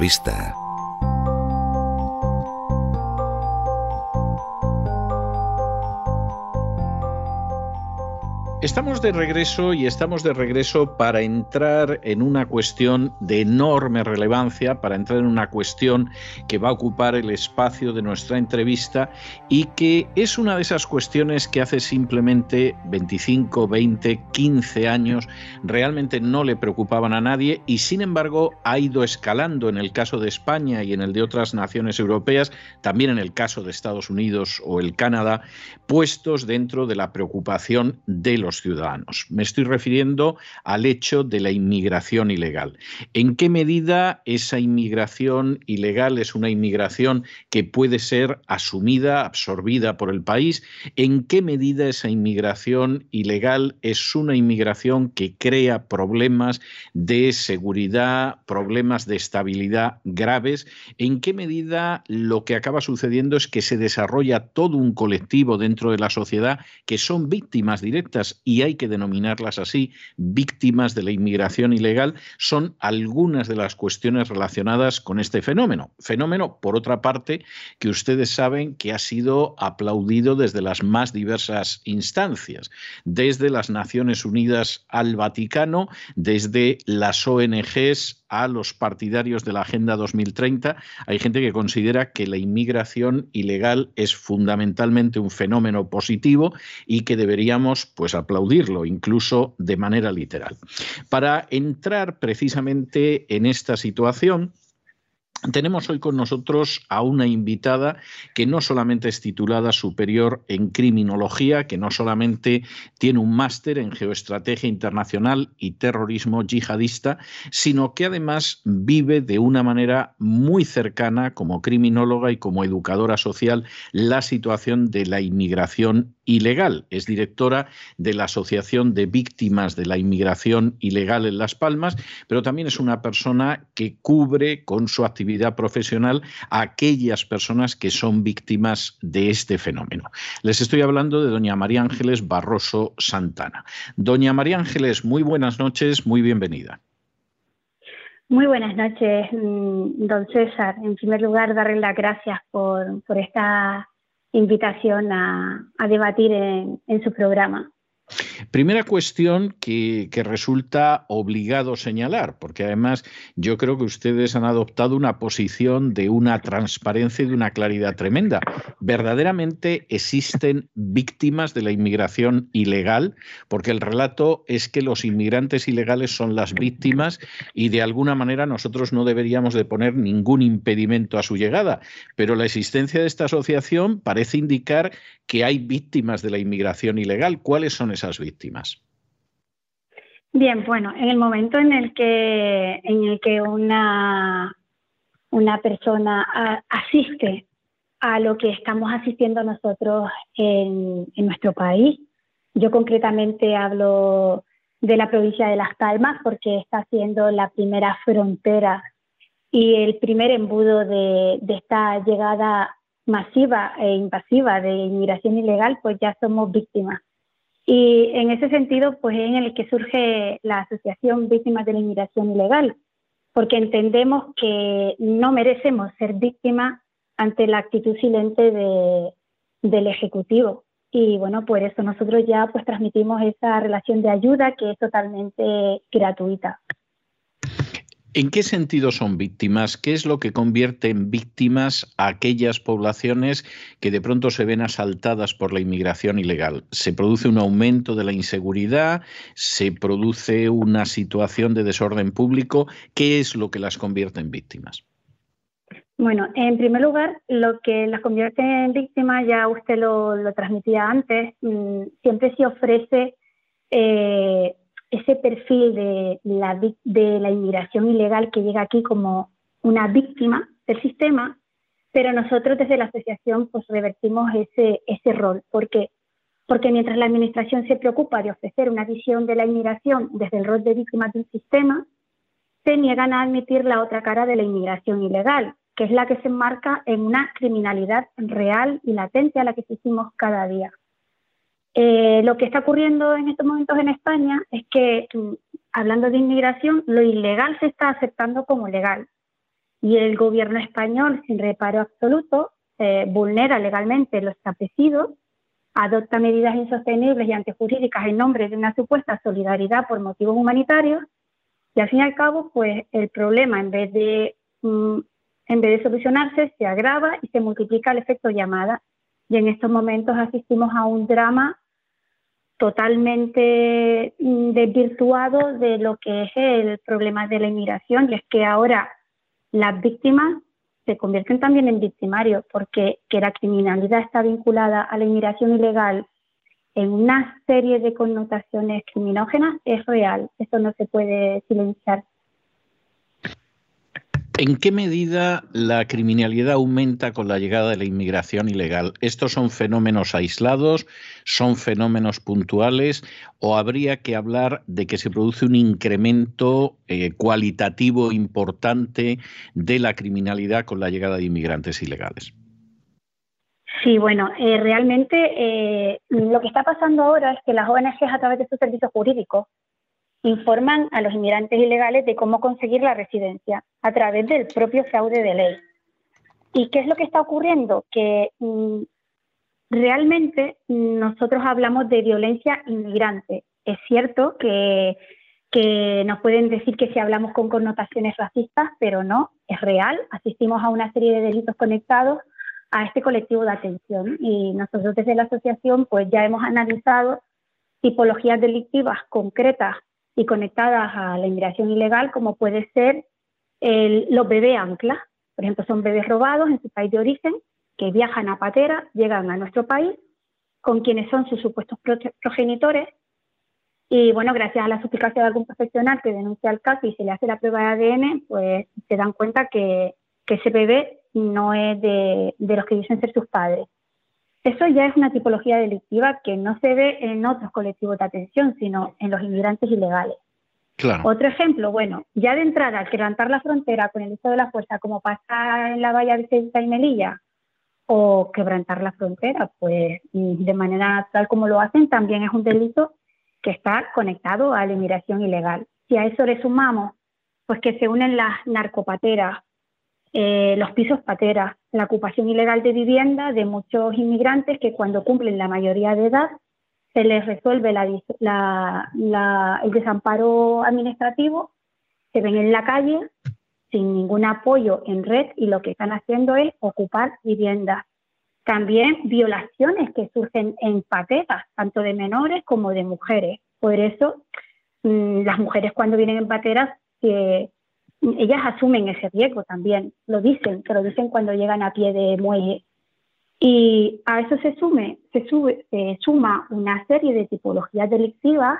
La Estamos de regreso y estamos de regreso para entrar en una cuestión de enorme relevancia, para entrar en una cuestión que va a ocupar el espacio de nuestra entrevista y que es una de esas cuestiones que hace simplemente 25, 20, 15 años realmente no le preocupaban a nadie y sin embargo ha ido escalando en el caso de España y en el de otras naciones europeas, también en el caso de Estados Unidos o el Canadá, puestos dentro de la preocupación de los ciudadanos. Me estoy refiriendo al hecho de la inmigración ilegal. ¿En qué medida esa inmigración ilegal es una inmigración que puede ser asumida, absorbida por el país? ¿En qué medida esa inmigración ilegal es una inmigración que crea problemas de seguridad, problemas de estabilidad graves? ¿En qué medida lo que acaba sucediendo es que se desarrolla todo un colectivo dentro de la sociedad que son víctimas directas y hay que denominarlas así, víctimas de la inmigración ilegal, son algunas de las cuestiones relacionadas con este fenómeno. Fenómeno, por otra parte, que ustedes saben que ha sido aplaudido desde las más diversas instancias, desde las Naciones Unidas al Vaticano, desde las ONGs a los partidarios de la Agenda 2030. Hay gente que considera que la inmigración ilegal es fundamentalmente un fenómeno positivo y que deberíamos pues aplaudirlo incluso de manera literal. Para entrar precisamente en esta situación, tenemos hoy con nosotros a una invitada que no solamente es titulada superior en criminología, que no solamente tiene un máster en geoestrategia internacional y terrorismo yihadista, sino que además vive de una manera muy cercana como criminóloga y como educadora social la situación de la inmigración ilegal. Es directora de la Asociación de Víctimas de la Inmigración Ilegal en Las Palmas, pero también es una persona que cubre con su actividad profesional a aquellas personas que son víctimas de este fenómeno. Les estoy hablando de doña María Ángeles Barroso Santana. Doña María Ángeles, muy buenas noches, muy bienvenida. Muy buenas noches, mm, don César. En primer lugar, darle las gracias por, por esta invitación a, debatir en su programa. Primera cuestión que, resulta obligado señalar, porque además yo creo que ustedes han adoptado una posición de una transparencia y de una claridad tremenda. ¿Verdaderamente existen víctimas de la inmigración ilegal? Porque el relato es que los inmigrantes ilegales son las víctimas y de alguna manera nosotros no deberíamos de poner ningún impedimento a su llegada. Pero la existencia de esta asociación parece indicar que hay víctimas de la inmigración ilegal. ¿Cuáles son esas víctimas? Bien, bueno, en el momento en el que, en el que una, una persona asiste a lo que estamos asistiendo nosotros en, en nuestro país, yo concretamente hablo de la provincia de Las Palmas porque está siendo la primera frontera y el primer embudo de, de esta llegada masiva e invasiva de inmigración ilegal, pues ya somos víctimas. Y en ese sentido, pues es en el que surge la Asociación Víctimas de la Inmigración Ilegal, porque entendemos que no merecemos ser víctimas ante la actitud silente de, del Ejecutivo. Y bueno, por eso nosotros ya pues transmitimos esa relación de ayuda que es totalmente gratuita. ¿En qué sentido son víctimas? ¿Qué es lo que convierte en víctimas a aquellas poblaciones que de pronto se ven asaltadas por la inmigración ilegal? ¿Se produce un aumento de la inseguridad? ¿Se produce una situación de desorden público? ¿Qué es lo que las convierte en víctimas? Bueno, en primer lugar, lo que las convierte en víctimas, ya usted lo, transmitía antes, mm, siempre se ofrece eh, ese perfil de la, de la inmigración ilegal que llega aquí como una víctima del sistema, pero nosotros desde la asociación pues revertimos ese, ese rol. ¿Por qué? Porque mientras la administración se preocupa de ofrecer una visión de la inmigración desde el rol de víctima de un sistema, se niegan a admitir la otra cara de la inmigración ilegal, que es la que se enmarca en una criminalidad real y latente a la que asistimos cada día. Eh, lo que está ocurriendo en estos momentos en España es que, mm, hablando de inmigración, lo ilegal se está aceptando como legal y el gobierno español, sin reparo absoluto, eh, vulnera legalmente lo establecido, adopta medidas insostenibles y antijurídicas en nombre de una supuesta solidaridad por motivos humanitarios y al fin y al cabo, pues el problema en vez de mm, en vez de solucionarse se agrava y se multiplica el efecto llamada. Y en estos momentos asistimos a un drama totalmente mm, desvirtuado de lo que es el problema de la inmigración y es que ahora las víctimas se convierten también en victimarios porque que la criminalidad está vinculada a la inmigración ilegal en una serie de connotaciones criminógenas es real, eso no se puede silenciar. ¿En qué medida la criminalidad aumenta con la llegada de la inmigración ilegal? ¿Estos son fenómenos aislados? ¿Son fenómenos puntuales? ¿O habría que hablar de que se produce un incremento eh, cualitativo importante de la criminalidad con la llegada de inmigrantes ilegales? Sí, bueno, eh, realmente eh, lo que está pasando ahora es que las ONGs a través de sus servicios jurídicos informan a los inmigrantes ilegales de cómo conseguir la residencia a través del propio fraude de ley. ¿Y qué es lo que está ocurriendo? Que mm, realmente nosotros hablamos de violencia inmigrante. Es cierto que, que nos pueden decir que si hablamos con connotaciones racistas, pero no, es real. Asistimos a una serie de delitos conectados a este colectivo de atención y nosotros desde la asociación pues ya hemos analizado tipologías delictivas concretas y conectadas a la inmigración ilegal, como puede ser los bebés anclas. Por ejemplo, son bebés robados en su país de origen que viajan a patera, llegan a nuestro país con quienes son sus supuestos progenitores. Y bueno, gracias a la suplicación de algún profesional que denuncia el caso y se le hace la prueba de ADN, pues se dan cuenta que, que ese bebé no es de, de los que dicen ser sus padres. Eso ya es una tipología delictiva que no se ve en otros colectivos de atención, sino en los inmigrantes ilegales. Otro ejemplo, bueno, ya de entrada, quebrantar la frontera con el uso de la fuerza, como pasa en la valla de Ceuta y Melilla, o quebrantar la frontera, pues de manera tal como lo hacen, también es un delito que está conectado a la inmigración ilegal. Si a eso le sumamos, pues que se unen las narcopateras, eh, los pisos pateras, la ocupación ilegal de vivienda de muchos inmigrantes que cuando cumplen la mayoría de edad se les resuelve el desamparo administrativo, se ven en la calle sin ningún apoyo en red y lo que están haciendo es ocupar viviendas. También violaciones que surgen en pateras, tanto de menores como de mujeres. Por eso, mm, las mujeres cuando vienen en pateras eh, ellas asumen ese riesgo también, lo dicen, pero lo dicen cuando llegan a pie de muelle. Y a eso se, sume, se, sube, se suma una serie de tipologías delictivas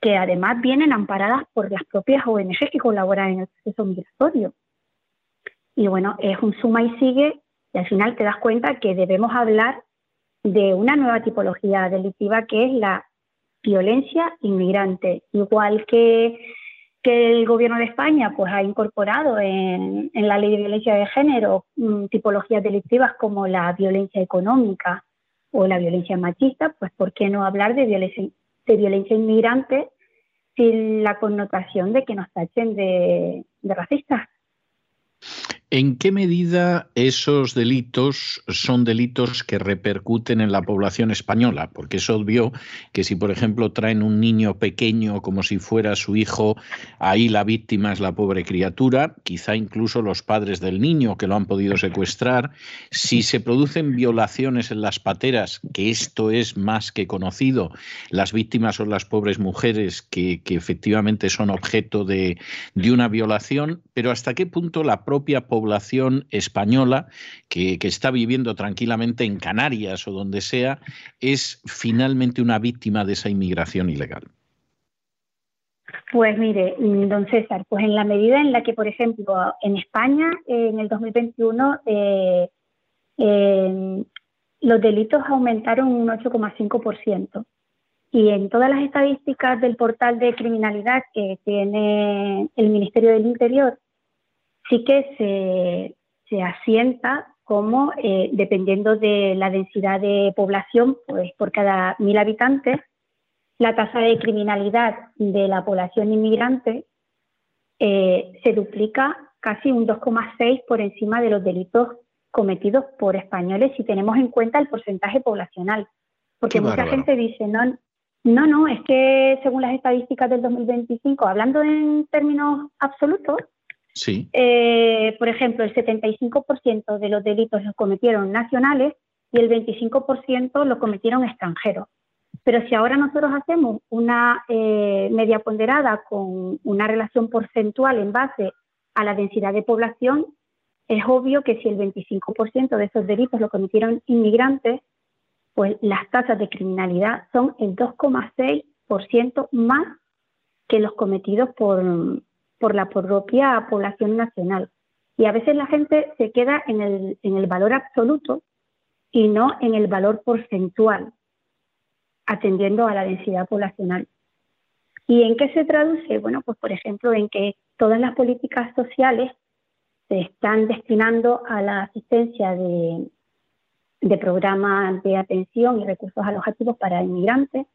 que además vienen amparadas por las propias ONG que colaboran en el proceso migratorio. Y bueno, es un suma y sigue, y al final te das cuenta que debemos hablar de una nueva tipología delictiva que es la violencia inmigrante, igual que que el gobierno de España pues ha incorporado en, la ley de violencia de género mm, tipologías delictivas como la violencia económica o la violencia machista, pues ¿por qué no hablar de violencia, de violencia inmigrante sin la connotación de que nos tachen de, de racistas? ¿En qué medida esos delitos son delitos que repercuten en la población española? Porque es obvio que si, por ejemplo, traen un niño pequeño como si fuera su hijo, ahí la víctima es la pobre criatura, quizá incluso los padres del niño que lo han podido secuestrar. Si se producen violaciones en las pateras, que esto es más que conocido, las víctimas son las pobres mujeres que, efectivamente son objeto de, de una violación, pero hasta qué punto la propia población población española que, está viviendo tranquilamente en Canarias o donde sea, es finalmente una víctima de esa inmigración ilegal. Pues mire, don César, pues en la medida en la que, por ejemplo, en España en el 2021 eh, los delitos aumentaron un 8,5%. Y en todas las estadísticas del portal de criminalidad que tiene el Ministerio del Interior, sí que se, se asienta como, eh, dependiendo de la densidad de población, pues por cada mil habitantes, la tasa de criminalidad de la población inmigrante eh, se duplica casi un 2,6 por encima de los delitos cometidos por españoles si tenemos en cuenta el porcentaje poblacional. Porque mucha gente dice, no, no, no, es que según las estadísticas del 2025, hablando en términos absolutos, Eh, por ejemplo, el 75% de los delitos los cometieron nacionales y el 25% los cometieron extranjeros. Pero si ahora nosotros hacemos una eh, media ponderada con una relación porcentual en base a la densidad de población, es obvio que si el 25% de esos delitos lo cometieron inmigrantes, pues las tasas de criminalidad son el 2,6% más que los cometidos por, por la propia población nacional. Y a veces la gente se queda en el, en el valor absoluto y no en el valor porcentual atendiendo a la densidad poblacional. ¿Y en qué se traduce? Bueno, pues por ejemplo en que todas las políticas sociales se están destinando a la asistencia de, de programas de atención y recursos alojativos para inmigrantes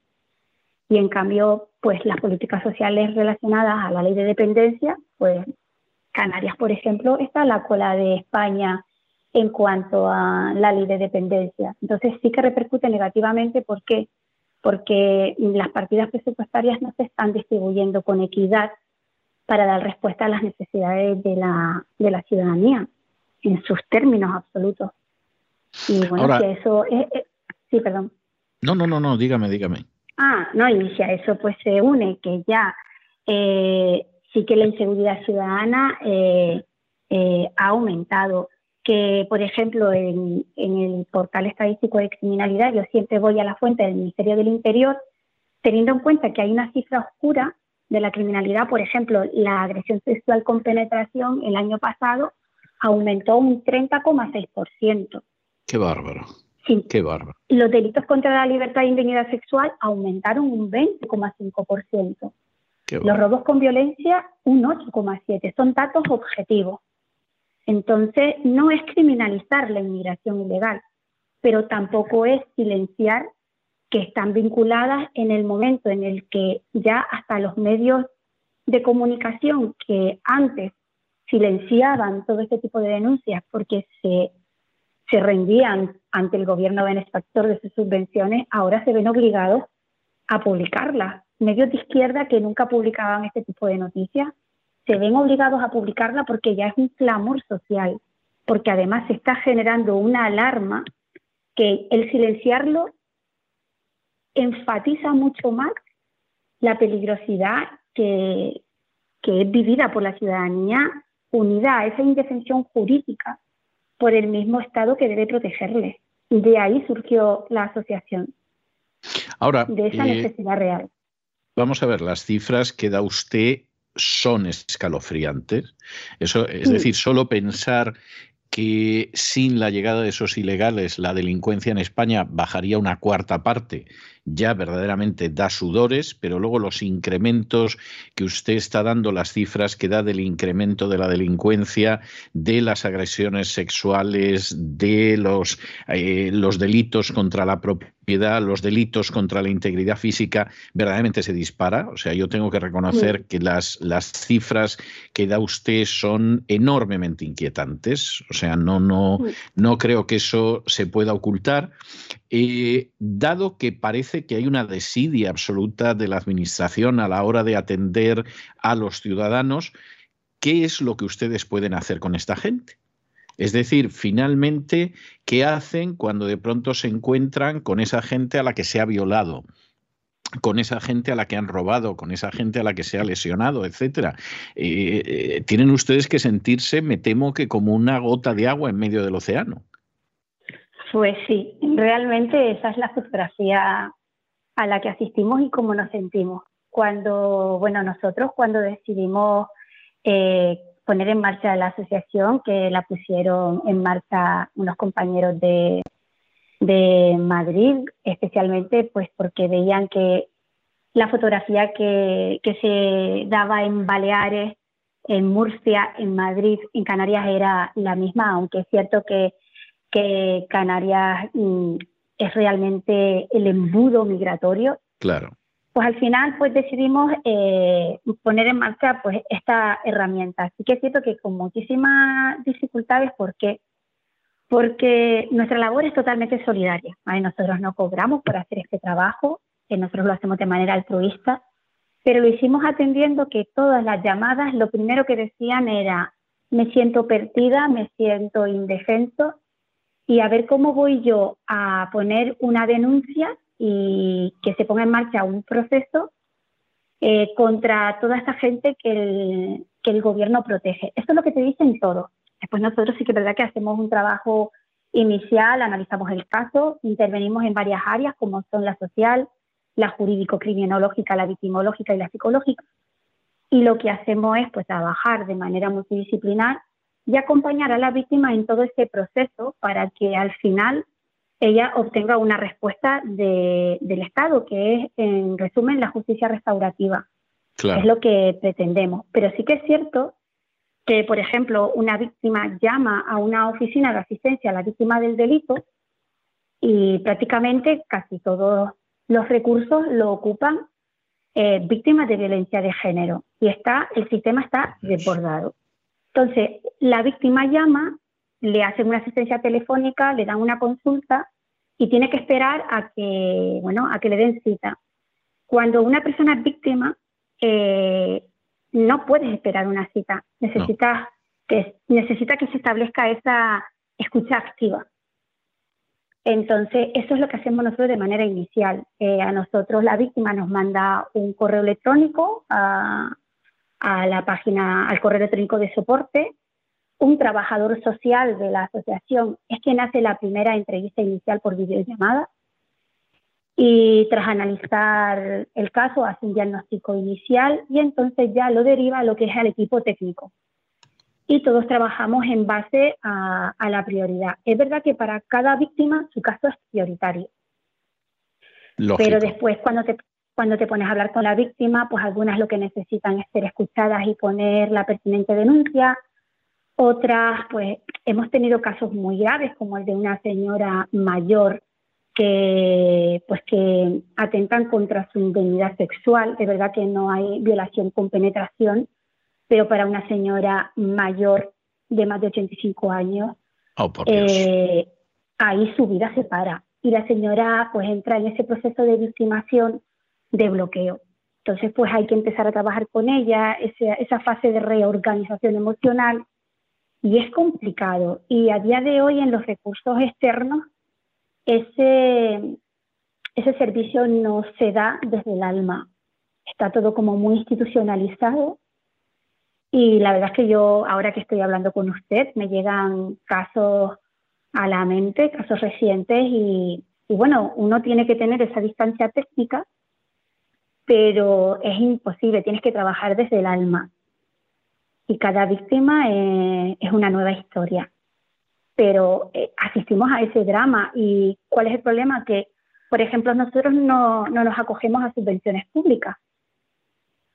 y en cambio pues las políticas sociales relacionadas a la ley de dependencia pues Canarias por ejemplo está a la cola de España en cuanto a la ley de dependencia entonces sí que repercute negativamente porque porque las partidas presupuestarias no se están distribuyendo con equidad para dar respuesta a las necesidades de la, de la ciudadanía en sus términos absolutos. Y bueno, si eso es, sí, perdón. No, no, no, no, dígame, dígame. Ah, no, y si a eso pues se une que ya eh, sí que la inseguridad ciudadana eh, eh, ha aumentado que, por ejemplo, en, el portal estadístico de criminalidad, yo siempre voy a la fuente del Ministerio del Interior, teniendo en cuenta que hay una cifra oscura de la criminalidad, por ejemplo, la agresión sexual con penetración el año pasado aumentó un 30,6%. Qué bárbaro. Qué bárbaro. Los delitos contra la libertad e indignidad sexual aumentaron un 20,5%. Los robos con violencia un 8,7%. Son datos objetivos. Entonces, no es criminalizar la inmigración ilegal, pero tampoco es silenciar que están vinculadas en el momento en el que ya hasta los medios de comunicación que antes silenciaban todo este tipo de denuncias porque se, se rendían ante el gobierno benefactor de sus subvenciones, ahora se ven obligados a publicarlas. Medios de izquierda que nunca publicaban este tipo de noticias se ven obligados a publicarla porque ya es un clamor social, porque además se está generando una alarma que el silenciarlo enfatiza mucho más la peligrosidad que, que es vivida por la ciudadanía unida a esa indefensión jurídica por el mismo Estado que debe protegerle. De ahí surgió la asociación. Ahora, de esa eh, necesidad real. Vamos a ver, las cifras que da usted son escalofriantes. Eso, es decir, solo pensar que sin la llegada de esos ilegales la delincuencia en España bajaría una cuarta parte, ya verdaderamente da sudores, pero luego los incrementos que usted está dando, las cifras que da del incremento de la delincuencia, de las agresiones sexuales, de los, eh, los delitos contra la propiedad los delitos contra la integridad física verdaderamente se dispara. O sea, yo tengo que reconocer que las, las cifras que da usted son enormemente inquietantes. O sea, no, no, no creo que eso se pueda ocultar. Eh, dado que parece que hay una desidia absoluta de la Administración a la hora de atender a los ciudadanos, ¿qué es lo que ustedes pueden hacer con esta gente? Es decir, finalmente, ¿qué hacen cuando de pronto se encuentran con esa gente a la que se ha violado? con esa gente a la que han robado, con esa gente a la que se ha lesionado, etcétera. Eh, eh, tienen ustedes que sentirse, me temo que como una gota de agua en medio del océano. Pues sí, realmente esa es la fotografía a la que asistimos y cómo nos sentimos. cuando, bueno, nosotros cuando decidimos eh, poner en marcha la asociación, que la pusieron en marcha unos compañeros de, de Madrid, especialmente pues porque veían que la fotografía que, que se daba en Baleares, en Murcia, en Madrid, en Canarias era la misma, aunque es cierto que, que Canarias mm, es realmente el embudo migratorio. Claro. Pues al final pues decidimos eh, poner en marcha pues esta herramienta. Así que es cierto que con muchísimas dificultades, ¿por qué? Porque nuestra labor es totalmente solidaria. Nosotros no cobramos por hacer este trabajo, que nosotros lo hacemos de manera altruista, pero lo hicimos atendiendo que todas las llamadas lo primero que decían era me siento perdida, me siento indefenso y a ver cómo voy yo a poner una denuncia y que se ponga en marcha un proceso eh, contra toda esta gente que el, que el gobierno protege. Esto es lo que te dicen todos. Después nosotros sí que es verdad que hacemos un trabajo inicial, analizamos el caso, intervenimos en varias áreas como son la social, la jurídico-criminológica, la victimológica y la psicológica. Y lo que hacemos es pues, trabajar de manera multidisciplinar y acompañar a la víctima en todo este proceso para que al final ella obtenga una respuesta del Estado, que es, en resumen, la justicia restaurativa. Es lo que pretendemos. Pero sí que es cierto que, por ejemplo, una víctima llama a una oficina de asistencia a la víctima del delito y prácticamente casi todos los recursos lo ocupan eh, víctimas de violencia de género y está, el sistema está desbordado. Entonces, la víctima llama, le hacen una asistencia telefónica, le dan una consulta y tiene que esperar a que, bueno, a que le den cita. Cuando una persona es víctima, eh, no puedes esperar una cita, necesitas que, necesita que se establezca esa escucha activa. Entonces, eso es lo que hacemos nosotros de manera inicial. Eh, a nosotros la víctima nos manda un correo electrónico a, la página, al correo electrónico de soporte. Un trabajador social de la asociación es quien hace la primera entrevista inicial por videollamada y tras analizar el caso hace un diagnóstico inicial y entonces ya lo deriva a lo que es el equipo técnico y todos trabajamos en base a, la prioridad. Es verdad que para cada víctima su caso es prioritario. Pero después cuando te, cuando te pones a hablar con la víctima, pues algunas lo que necesitan es ser escuchadas y poner la pertinente denuncia. Otras, pues hemos tenido casos muy graves, como el de una señora mayor que, pues, que atentan contra su indemnidad sexual. De verdad que no hay violación con penetración, pero para una señora mayor de más de 85 años, oh, eh, ahí su vida se para y la señora pues entra en ese proceso de victimación de bloqueo. Entonces pues hay que empezar a trabajar con ella, esa, esa fase de reorganización emocional y es complicado. Y a día de hoy en los recursos externos ese, ese servicio no se da desde el alma. Está todo como muy institucionalizado y la verdad es que yo, ahora que estoy hablando con usted, me llegan casos a la mente, casos recientes, y, bueno, uno tiene que tener esa distancia técnica, pero es imposible, tienes que trabajar desde el alma. Y cada víctima es una nueva historia. Pero eh, asistimos a ese drama. ¿Y cuál es el problema? Que, por ejemplo, nosotros no, no nos acogemos a subvenciones públicas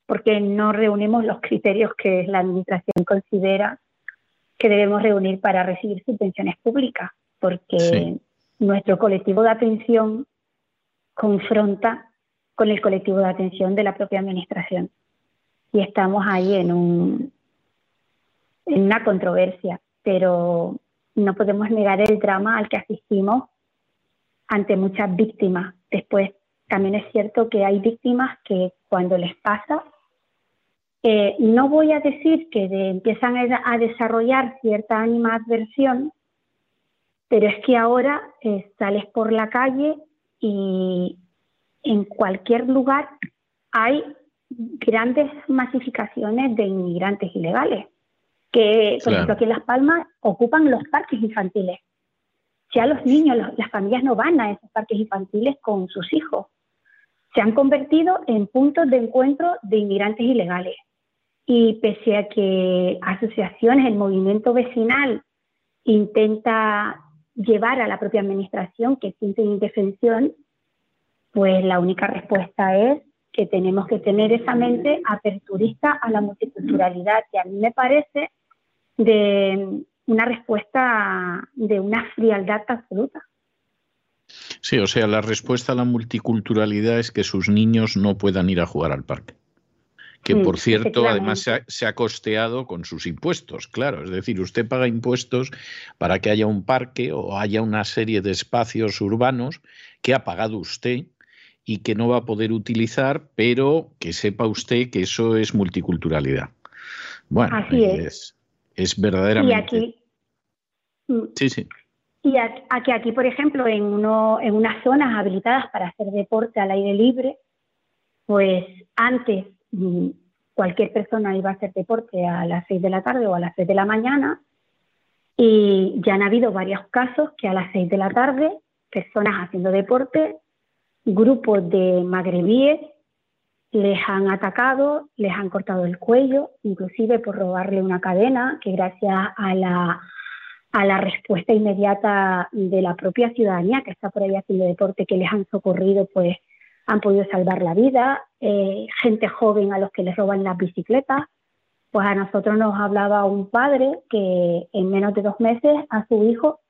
porque no reunimos los criterios que la Administración considera que debemos reunir para recibir subvenciones públicas, porque nuestro colectivo de atención confronta con el colectivo de atención de la propia Administración. Y estamos ahí en, un, en una controversia, pero no podemos negar el drama al que asistimos ante muchas víctimas. Después, también es cierto que hay víctimas que cuando les pasa eh, no voy a decir que empiezan a, desarrollar cierta animadversión, pero es que ahora eh, sales por la calle y en cualquier lugar hay grandes masificaciones de inmigrantes ilegales, que por ejemplo aquí en Las Palmas ocupan los parques infantiles. Ya los niños, las familias no van a esos parques infantiles con sus hijos se han convertido en puntos de encuentro de inmigrantes ilegales. Y pese a que asociaciones, el movimiento vecinal intenta llevar a la propia administración que siente indefensión, pues la única respuesta es que tenemos que tener esa mente aperturista a la multiculturalidad, que a mí me parece de una respuesta de una frialdad absoluta. Sí, o sea, la respuesta a la multiculturalidad es que sus niños no puedan ir a jugar al parque. Que mm, por cierto, además se ha, costeado con sus impuestos, claro. Es decir, usted paga impuestos para que haya un parque o haya una serie de espacios urbanos que ha pagado usted y que no va a poder utilizar, pero que sepa usted que eso es multiculturalidad. Bueno, Así es. es. Verdaderamente. Y aquí, mm. sí, sí. Y aquí, aquí, por ejemplo, en, uno, en unas zonas habilitadas para hacer deporte al aire libre, pues antes mm, cualquier persona iba a hacer deporte a las 6 de la tarde o a las 6 de la mañana y ya han habido varios casos que a las 6 de la tarde personas haciendo deporte grupos de magrebíes les han atacado, les han cortado el cuello, inclusive por robarle una cadena, que gracias a la, a la respuesta inmediata de la propia ciudadanía que está por ahí haciendo deporte, que les han socorrido, pues han podido salvar la vida. Eh, gente joven a los que les roban las bicicletas. Pues a nosotros nos hablaba un padre que en menos de dos meses a su hijo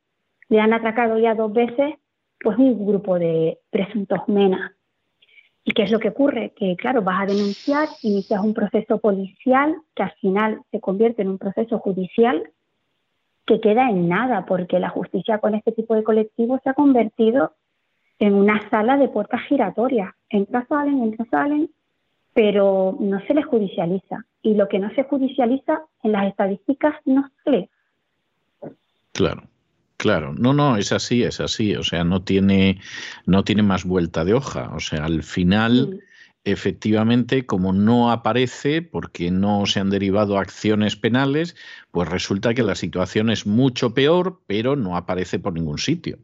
le han atracado ya dos veces pues un grupo de presuntos menas. ¿Y qué es lo que ocurre? Que, claro, vas a denunciar, inicias un proceso policial que al final se convierte en un proceso judicial que queda en nada, porque la justicia con este tipo de colectivos se ha convertido en una sala de puertas giratorias. Entra, salen, entra, salen, pero no se les judicializa. Y lo que no se judicializa en las estadísticas no sale. Claro. Claro, no, no, es así, es así, o sea, no tiene, no tiene más vuelta de hoja, o sea, al final, efectivamente, como no aparece, porque no se han derivado acciones penales, pues resulta que la situación es mucho peor, pero no aparece por ningún sitio.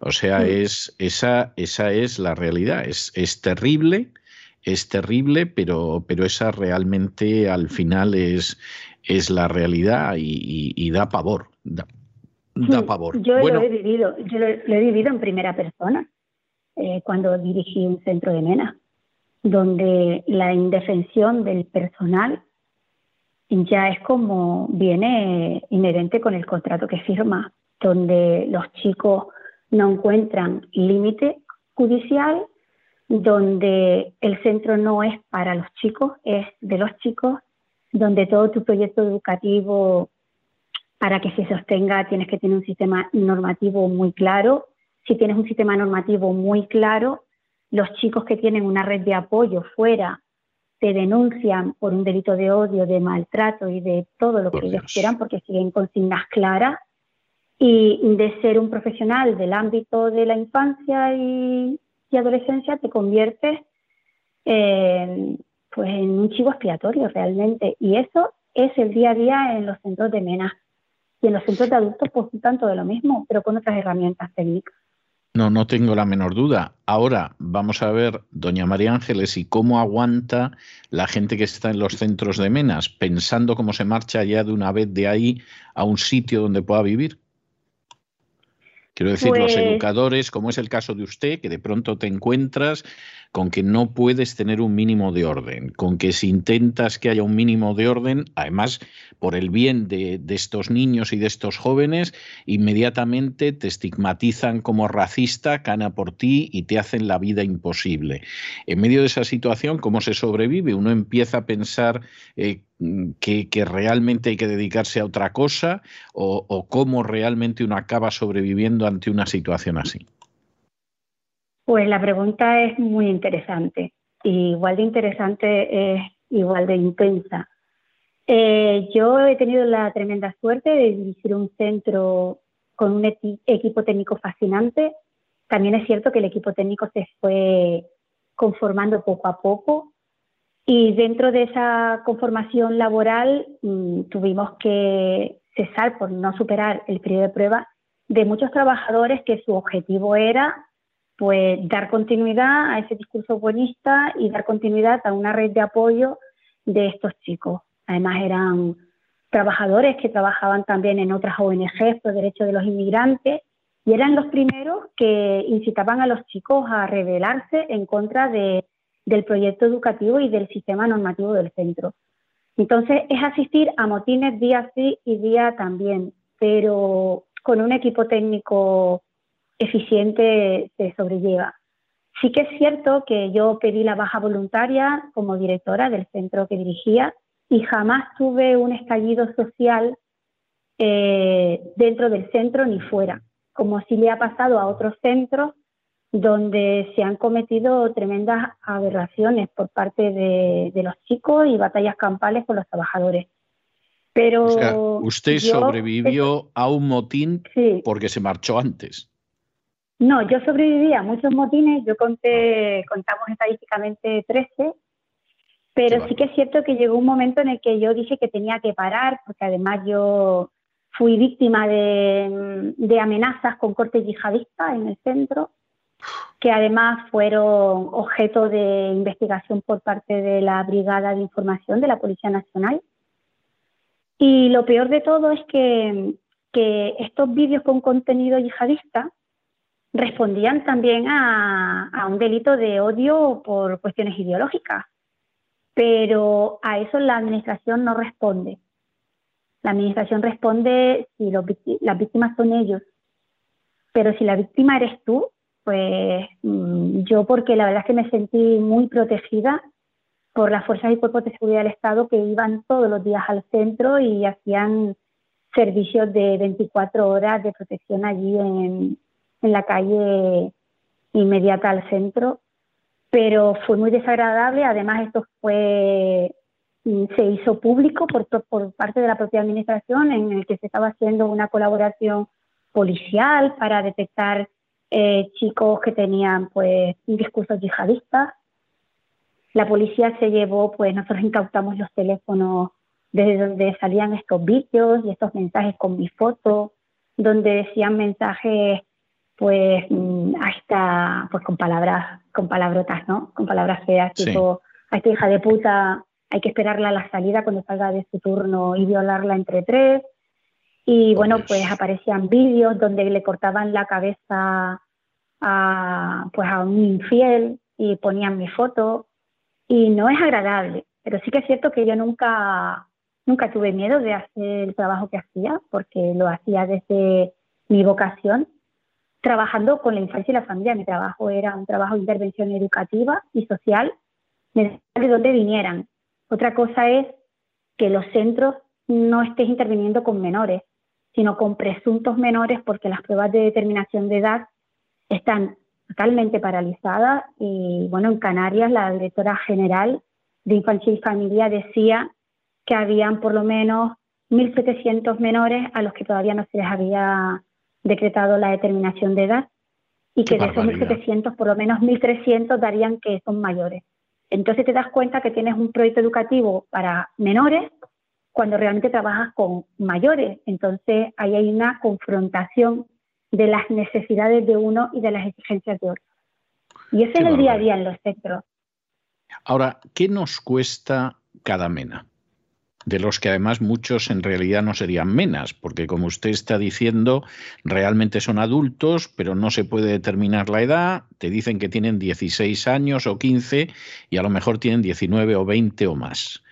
O sea, es, esa, esa es la realidad, es, es terrible, es terrible, pero, pero esa realmente al final es, es la realidad y, da pavor. Yo lo he vivido, yo lo, he vivido en primera persona eh, cuando dirigí un centro de MENA, donde la indefensión del personal ya es como viene inherente con el contrato que firma, donde los chicos no encuentran límite judicial, donde el centro no es para los chicos, es de los chicos, donde todo tu proyecto educativo para que se sostenga tienes que tener un sistema normativo muy claro. Si tienes un sistema normativo muy claro, los chicos que tienen una red de apoyo fuera te denuncian por un delito de odio, de maltrato y de todo lo que ellos quieran porque siguen consignas claras. Y de ser un profesional del ámbito de la infancia y, adolescencia te conviertes en, pues en un chivo expiatorio realmente. Y eso es el día a día en los centros de MENA. Y en los centros de adultos, pues tanto de lo mismo, pero con otras herramientas técnicas. No, no tengo la menor duda. Ahora vamos a ver, doña María Ángeles, y cómo aguanta la gente que está en los centros de Menas, pensando cómo se marcha ya de una vez de ahí a un sitio donde pueda vivir. Quiero decir, los pues educadores, como es el caso de usted, que de pronto te encuentras con que no puedes tener un mínimo de orden, con que si intentas que haya un mínimo de orden, además por el bien de, estos niños y de estos jóvenes, inmediatamente te estigmatizan como racista, cana por ti y te hacen la vida imposible. En medio de esa situación, ¿cómo se sobrevive? Uno empieza a pensar eh, que, realmente hay que dedicarse a otra cosa o, o cómo realmente uno acaba sobreviviendo ante una situación así. Pues la pregunta es muy interesante. igual de interesante es igual de intensa. Eh, yo he tenido la tremenda suerte de dirigir un centro con un equipo técnico fascinante. También es cierto que el equipo técnico se fue conformando poco a poco y dentro de esa conformación laboral mm, tuvimos que cesar por no superar el periodo de prueba de muchos trabajadores que su objetivo era pues dar continuidad a ese discurso buenista y dar continuidad a una red de apoyo de estos chicos. Además eran trabajadores que trabajaban también en otras ONGs por derechos de los inmigrantes y eran los primeros que incitaban a los chicos a rebelarse en contra de, del proyecto educativo y del sistema normativo del centro. Entonces es asistir a motines día sí y día también, pero con un equipo técnico eficiente se sobrelleva. Sí que es cierto que yo pedí la baja voluntaria como directora del centro que dirigía y jamás tuve un estallido social eh, dentro del centro ni fuera, como si le ha pasado a otros centros donde se han cometido tremendas aberraciones por parte de, los chicos y batallas campales con los trabajadores. Pero usted sobrevivió a un motín porque se marchó antes. No, yo sobreviví a muchos motines, yo conté, contamos estadísticamente 13, pero sí que es cierto que llegó un momento en el que yo dije que tenía que parar, porque además yo fui víctima de, de amenazas con corte yihadista en el centro que además fueron objeto de investigación por parte de la Brigada de Información de la Policía Nacional. Y lo peor de todo es que, estos vídeos con contenido yihadista respondían también a, a, un delito de odio por cuestiones ideológicas, pero a eso la Administración no responde. La Administración responde si las víctimas son ellos, pero si la víctima eres tú, pues mm, yo porque la verdad es que me sentí muy protegida por las fuerzas y cuerpos de seguridad del Estado que iban todos los días al centro y hacían servicios de 24 horas de protección allí en, en la calle inmediata al centro. Pero fue muy desagradable, además esto fue mm, se hizo público por, por parte de la propia administración en el que se estaba haciendo una colaboración policial para detectar eh, chicos que tenían pues discursos yihadistas. La policía se llevó, pues nosotros incautamos los teléfonos desde donde salían estos vídeos y estos mensajes con mi foto, donde decían mensajes pues mm, hasta pues con palabras, con palabrotas, ¿no? Con palabras feas, tipo a esta hija de puta hay que esperarla a la salida cuando salga de su turno y violarla entre tres. Y bueno, pues aparecían vídeos donde le cortaban la cabeza a, pues a un infiel y ponían mi foto y no es agradable, pero sí que es cierto que yo nunca, nunca tuve miedo de hacer el trabajo que hacía porque lo hacía desde mi vocación, trabajando con la infancia y la familia. Mi trabajo era un trabajo de intervención educativa y social, de donde vinieran. Otra cosa es que los centros no estés interviniendo con menores, sino con presuntos menores porque las pruebas de determinación de edad están totalmente paralizadas y bueno, en Canarias la directora general de Infancia y Familia decía que habían por lo menos 1.700 menores a los que todavía no se les había decretado la determinación de edad y que de esos 1.700 por lo menos 1.300 darían que son mayores. Entonces te das cuenta que tienes un proyecto educativo para menores cuando realmente trabajas con mayores. Entonces ahí hay una confrontación de las necesidades de uno y de las exigencias de otro. Y ese es el día a día en los centros. Ahora, ¿qué nos cuesta cada mena? de los que además muchos en realidad no serían menas, porque como usted está diciendo, realmente son adultos, pero no se puede determinar la edad, te dicen que tienen 16 años o 15 y a lo mejor tienen 19 o 20 o más.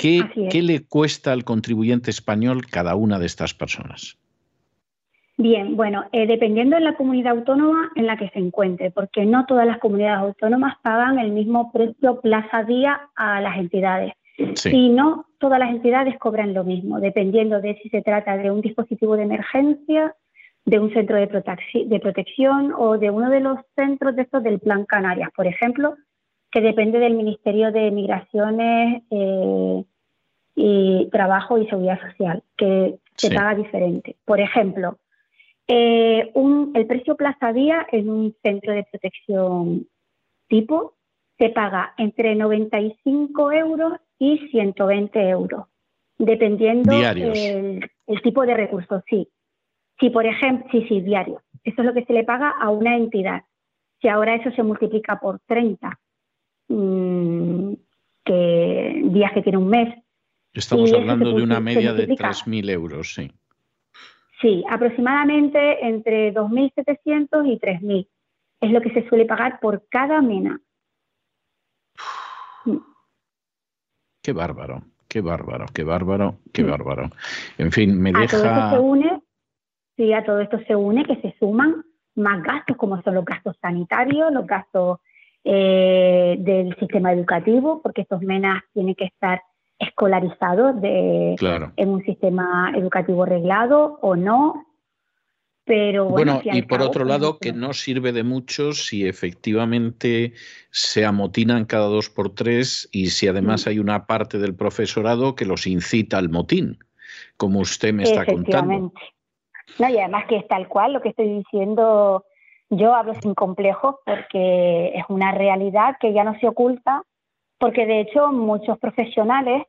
¿Qué, ¿qué le cuesta al contribuyente español cada una de estas personas? Bien, bueno, eh, dependiendo de la comunidad autónoma en la que se encuentre, porque no todas las comunidades autónomas pagan el mismo precio plaza día a las entidades. Y no todas las entidades cobran lo mismo, dependiendo de si se trata de un dispositivo de emergencia, de un centro de, protección o de uno de los centros de estos del Plan Canarias, por ejemplo, que depende del Ministerio de Migraciones eh, y Trabajo y Seguridad Social, que se paga diferente. Por ejemplo, eh, el precio plaza día en un centro de protección tipo se paga entre 95 euros y 120 euros, dependiendo el, el, tipo de recursos. Sí, si por ejemplo, sí, sí, diario. Eso es lo que se le paga a una entidad. si ahora eso se multiplica por 30, mm, que días que tiene un mes. Estamos hablando de una media de 3.000 euros, sí. Sí, aproximadamente entre 2.700 y 3.000 es lo que se suele pagar por cada mena. Qué bárbaro, qué bárbaro, qué bárbaro, qué bárbaro. En fin, me deja... A todo esto se une, sí, a todo esto se une que se suman más gastos como son los gastos sanitarios, los gastos eh, del sistema educativo, porque estos menas tienen que estar escolarizados de, en un sistema educativo reglado o no. Pero bueno, y por otro lado, que no sirve de mucho si efectivamente se amotinan cada dos por tres y si además mm. hay una parte del profesorado que los incita al motín, como usted me está contando. No, y además que es tal cual lo que estoy diciendo, yo hablo sin complejos porque es una realidad que ya no se oculta, porque de hecho muchos profesionales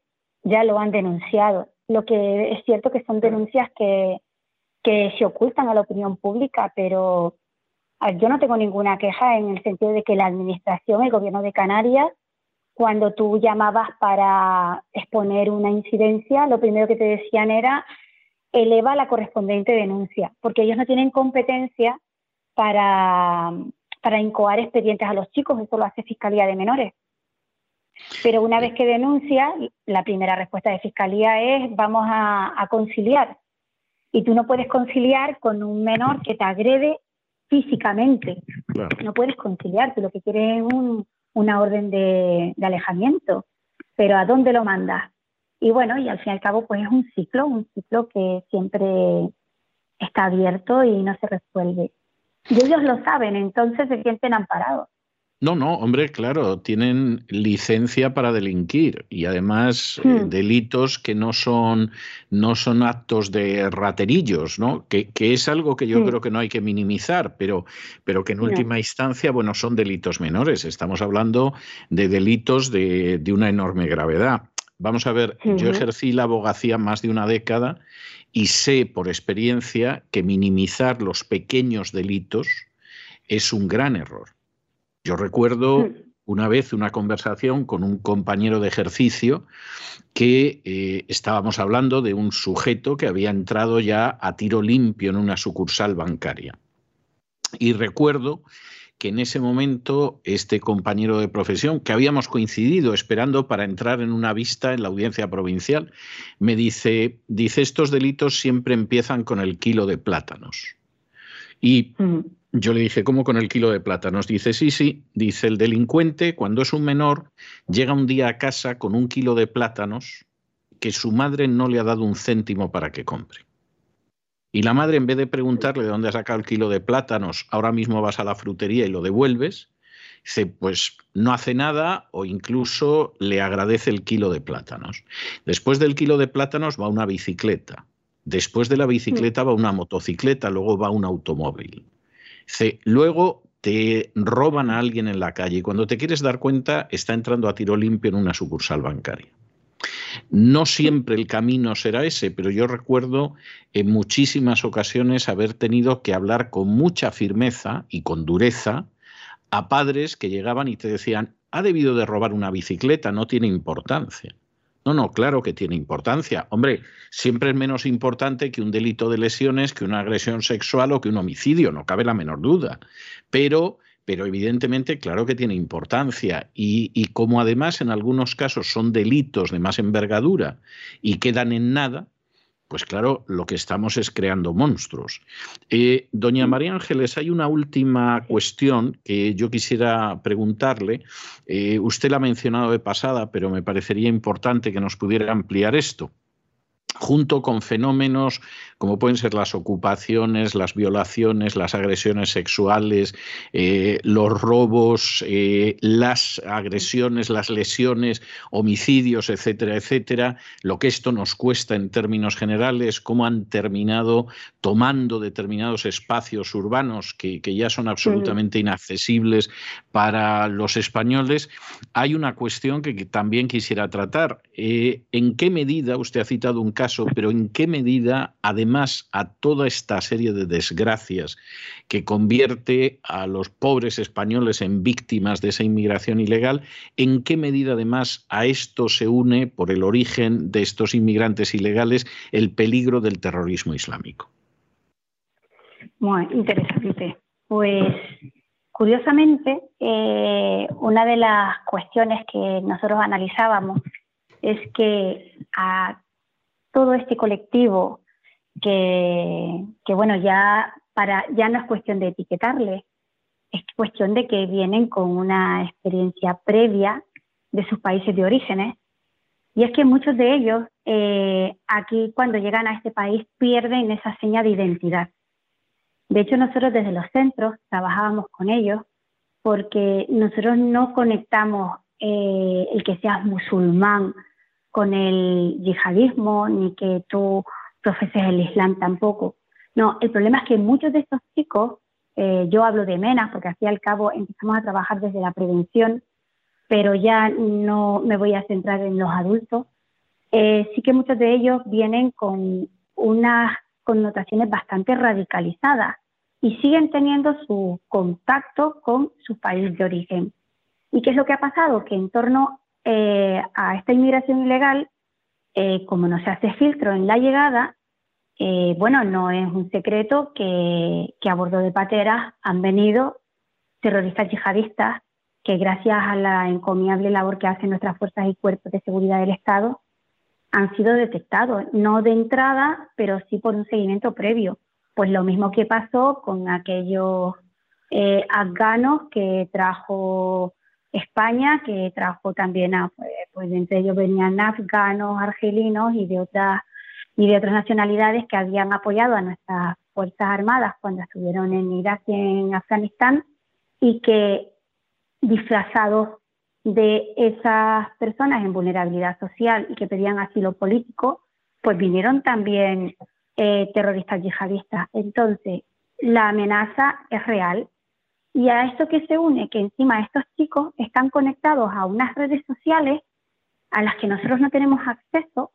ya lo han denunciado. Lo que es cierto que son denuncias que, que se ocultan a la opinión pública, pero yo no tengo ninguna queja en el sentido de que la administración, el gobierno de Canarias, cuando tú llamabas para exponer una incidencia, lo primero que te decían era eleva la correspondiente denuncia, porque ellos no tienen competencia para, para incoar expedientes a los chicos, eso lo hace Fiscalía de Menores. Pero una vez que denuncia, la primera respuesta de Fiscalía es vamos a, conciliar. Y tú no puedes conciliar con un menor que te agrede físicamente. No puedes conciliar, tú lo que quieres es una orden de, de alejamiento. Pero ¿a dónde lo mandas? Y bueno, y al fin y al cabo, pues es un ciclo, un ciclo que siempre está abierto y no se resuelve. Y ellos lo saben, entonces se sienten amparados. No, no, hombre, claro, tienen licencia para delinquir y además eh, hmm. delitos que no son, no son actos de raterillos, ¿no? Que, que es algo que yo hmm. creo que no hay que minimizar, pero, pero que en última instancia, bueno, son delitos menores. Estamos hablando de delitos de, de una enorme gravedad. Vamos a ver, yo ejercí la abogacía más de una década y sé por experiencia que minimizar los pequeños delitos es un gran error. Yo recuerdo mm. una vez una conversación con un compañero de ejercicio que eh, estábamos hablando de un sujeto que había entrado ya a tiro limpio en una sucursal bancaria. Y recuerdo que en ese momento este compañero de profesión, que habíamos coincidido esperando para entrar en una vista en la audiencia provincial, me dice, dice, estos delitos siempre empiezan con el kilo de plátanos. Y mm. Yo le dije, ¿cómo con el kilo de plátanos? Dice, sí, sí, dice, el delincuente, cuando es un menor, llega un día a casa con un kilo de plátanos que su madre no le ha dado un céntimo para que compre. Y la madre, en vez de preguntarle de dónde ha sacado el kilo de plátanos, ahora mismo vas a la frutería y lo devuelves, dice, pues no hace nada o incluso le agradece el kilo de plátanos. Después del kilo de plátanos va una bicicleta. Después de la bicicleta va una motocicleta, luego va un automóvil. Dice, luego te roban a alguien en la calle y cuando te quieres dar cuenta está entrando a tiro limpio en una sucursal bancaria. No siempre el camino será ese, pero yo recuerdo en muchísimas ocasiones haber tenido que hablar con mucha firmeza y con dureza a padres que llegaban y te decían, ha debido de robar una bicicleta, no tiene importancia. No, no, claro que tiene importancia. Hombre, siempre es menos importante que un delito de lesiones, que una agresión sexual o que un homicidio, no cabe la menor duda. Pero pero evidentemente claro que tiene importancia y, como además en algunos casos son delitos de más envergadura y quedan en nada, pues claro, lo que estamos es creando monstruos. Eh, doña María Ángeles, hay una última cuestión que yo quisiera preguntarle. Eh, usted la ha mencionado de pasada, pero me parecería importante que nos pudiera ampliar esto junto con fenómenos como pueden ser las ocupaciones, las violaciones, las agresiones sexuales, eh, los robos, eh, las agresiones, las lesiones, homicidios, etcétera, etcétera, lo que esto nos cuesta en términos generales, cómo han terminado tomando determinados espacios urbanos que, ya son absolutamente inaccesibles para los españoles, hay una cuestión que, también quisiera tratar. Eh, ¿En qué medida usted ha citado un caso, pero en qué medida, además, a toda esta serie de desgracias que convierte a los pobres españoles en víctimas de esa inmigración ilegal, en qué medida, además, a esto se une, por el origen de estos inmigrantes ilegales, el peligro del terrorismo islámico. Muy interesante. Pues curiosamente, eh, una de las cuestiones que nosotros analizábamos es que a todo este colectivo que, bueno, ya, para, ya no es cuestión de etiquetarle, es cuestión de que vienen con una experiencia previa de sus países de orígenes. Y es que muchos de ellos eh, aquí cuando llegan a este país pierden esa seña de identidad. De hecho, nosotros desde los centros trabajábamos con ellos porque nosotros no conectamos eh, el que seas musulmán con el yihadismo, ni que tú profeses el Islam tampoco. No, el problema es que muchos de estos chicos, eh, yo hablo de menas, porque y al cabo empezamos a trabajar desde la prevención, pero ya no me voy a centrar en los adultos. Eh, sí que muchos de ellos vienen con unas connotaciones bastante radicalizadas y siguen teniendo su contacto con su país de origen. ¿Y qué es lo que ha pasado? Que en torno eh, a esta inmigración ilegal, eh, como no se hace filtro en la llegada, eh, bueno, no es un secreto que, a bordo de pateras han venido terroristas yihadistas que gracias a la encomiable labor que hacen nuestras fuerzas y cuerpos de seguridad del Estado han sido detectados, no de entrada, pero sí por un seguimiento previo. Pues lo mismo que pasó con aquellos afganos que trajo España, que trajo también a, pues, pues, entre ellos venían afganos, argelinos y de otras y de otras nacionalidades que habían apoyado a nuestras fuerzas armadas cuando estuvieron en Irak y en Afganistán y que disfrazados de esas personas en vulnerabilidad social y que pedían asilo político, pues vinieron también eh, terroristas yihadistas. Entonces, la amenaza es real y a esto que se une, que encima estos chicos están conectados a unas redes sociales a las que nosotros no tenemos acceso,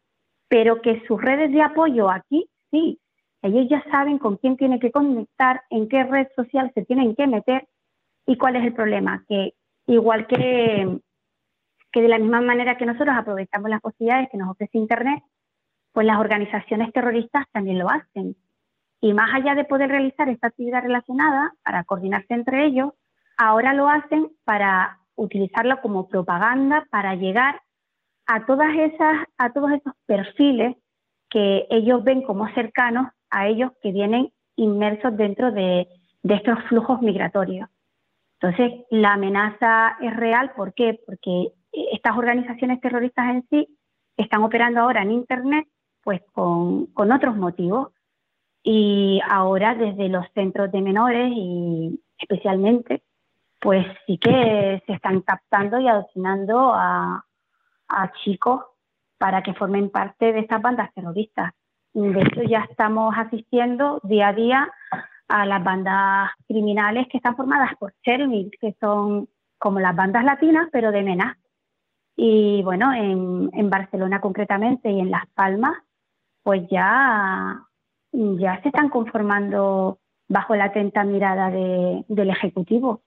pero que sus redes de apoyo aquí sí, ellos ya saben con quién tienen que conectar, en qué red social se tienen que meter y cuál es el problema, que igual que, que de la misma manera que nosotros aprovechamos las posibilidades que nos ofrece Internet, pues las organizaciones terroristas también lo hacen. Y más allá de poder realizar esta actividad relacionada para coordinarse entre ellos, ahora lo hacen para utilizarla como propaganda para llegar a todas esas a todos esos perfiles que ellos ven como cercanos a ellos que vienen inmersos dentro de, de estos flujos migratorios. Entonces, la amenaza es real, ¿por qué? Porque estas organizaciones terroristas en sí están operando ahora en Internet pues con, con otros motivos y ahora desde los centros de menores y especialmente, pues sí que se están captando y adoctrinando a, chicos para que formen parte de estas bandas terroristas. De hecho, ya estamos asistiendo día a día a las bandas criminales que están formadas por Chernobyl, que son como las bandas latinas, pero de MENA. Y bueno, en, en Barcelona concretamente y en Las Palmas, pues ya ya se están conformando bajo la atenta mirada del Ejecutivo.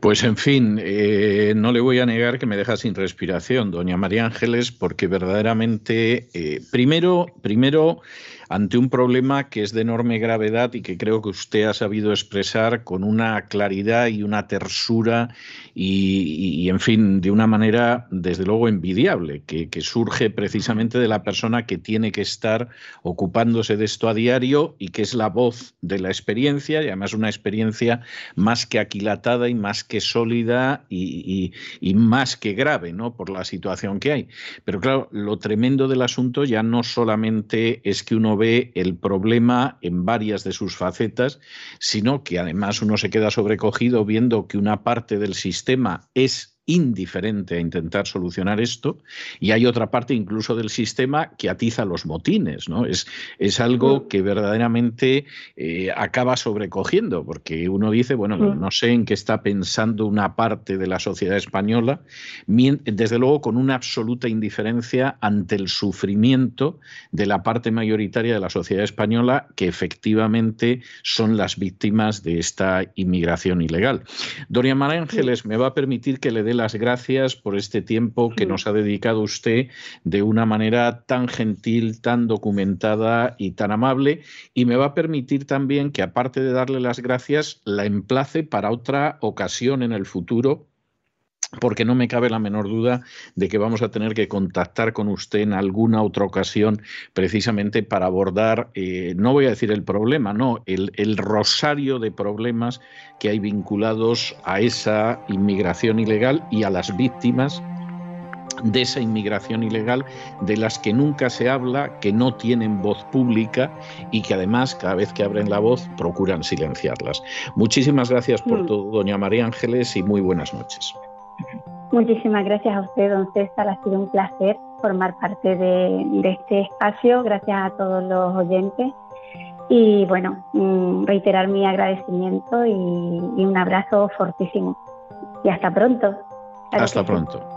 Pues en fin, eh, no le voy a negar que me deja sin respiración, doña María Ángeles, porque verdaderamente, eh, primero, primero ante un problema que es de enorme gravedad y que creo que usted ha sabido expresar con una claridad y una tersura y, en fin, de una manera desde luego envidiable, que, surge precisamente de la persona que tiene que estar ocupándose de esto a diario y que es la voz de la experiencia y además una experiencia más que aquilatada y más que sólida y, y más que grave, ¿no? Por la situación que hay. Pero claro, lo tremendo del asunto ya no solamente es que uno ve el problema en varias de sus facetas, sino que además uno se queda sobrecogido viendo que una parte del sistema es indiferente a intentar solucionar esto y hay otra parte incluso del sistema que atiza los motines. ¿no? Es, es algo que verdaderamente eh, acaba sobrecogiendo porque uno dice, bueno, no sé en qué está pensando una parte de la sociedad española, desde luego con una absoluta indiferencia ante el sufrimiento de la parte mayoritaria de la sociedad española que efectivamente son las víctimas de esta inmigración ilegal. Doña María Ángeles, me va a permitir que le dé las gracias por este tiempo que nos ha dedicado usted de una manera tan gentil, tan documentada y tan amable, y me va a permitir también que, aparte de darle las gracias, la emplace para otra ocasión en el futuro porque no me cabe la menor duda de que vamos a tener que contactar con usted en alguna otra ocasión precisamente para abordar, eh, no voy a decir el problema, no, el, el, rosario de problemas que hay vinculados a esa inmigración ilegal y a las víctimas de esa inmigración ilegal de las que nunca se habla, que no tienen voz pública y que además cada vez que abren la voz procuran silenciarlas. Muchísimas gracias por mm. todo, doña María Ángeles, y muy buenas noches. Muchísimas gracias a usted, don César. Ha sido un placer formar parte de, este espacio. Gracias a todos los oyentes. Y bueno, mm, reiterar mi agradecimiento y, un abrazo fortísimo. Y hasta pronto. hasta pronto.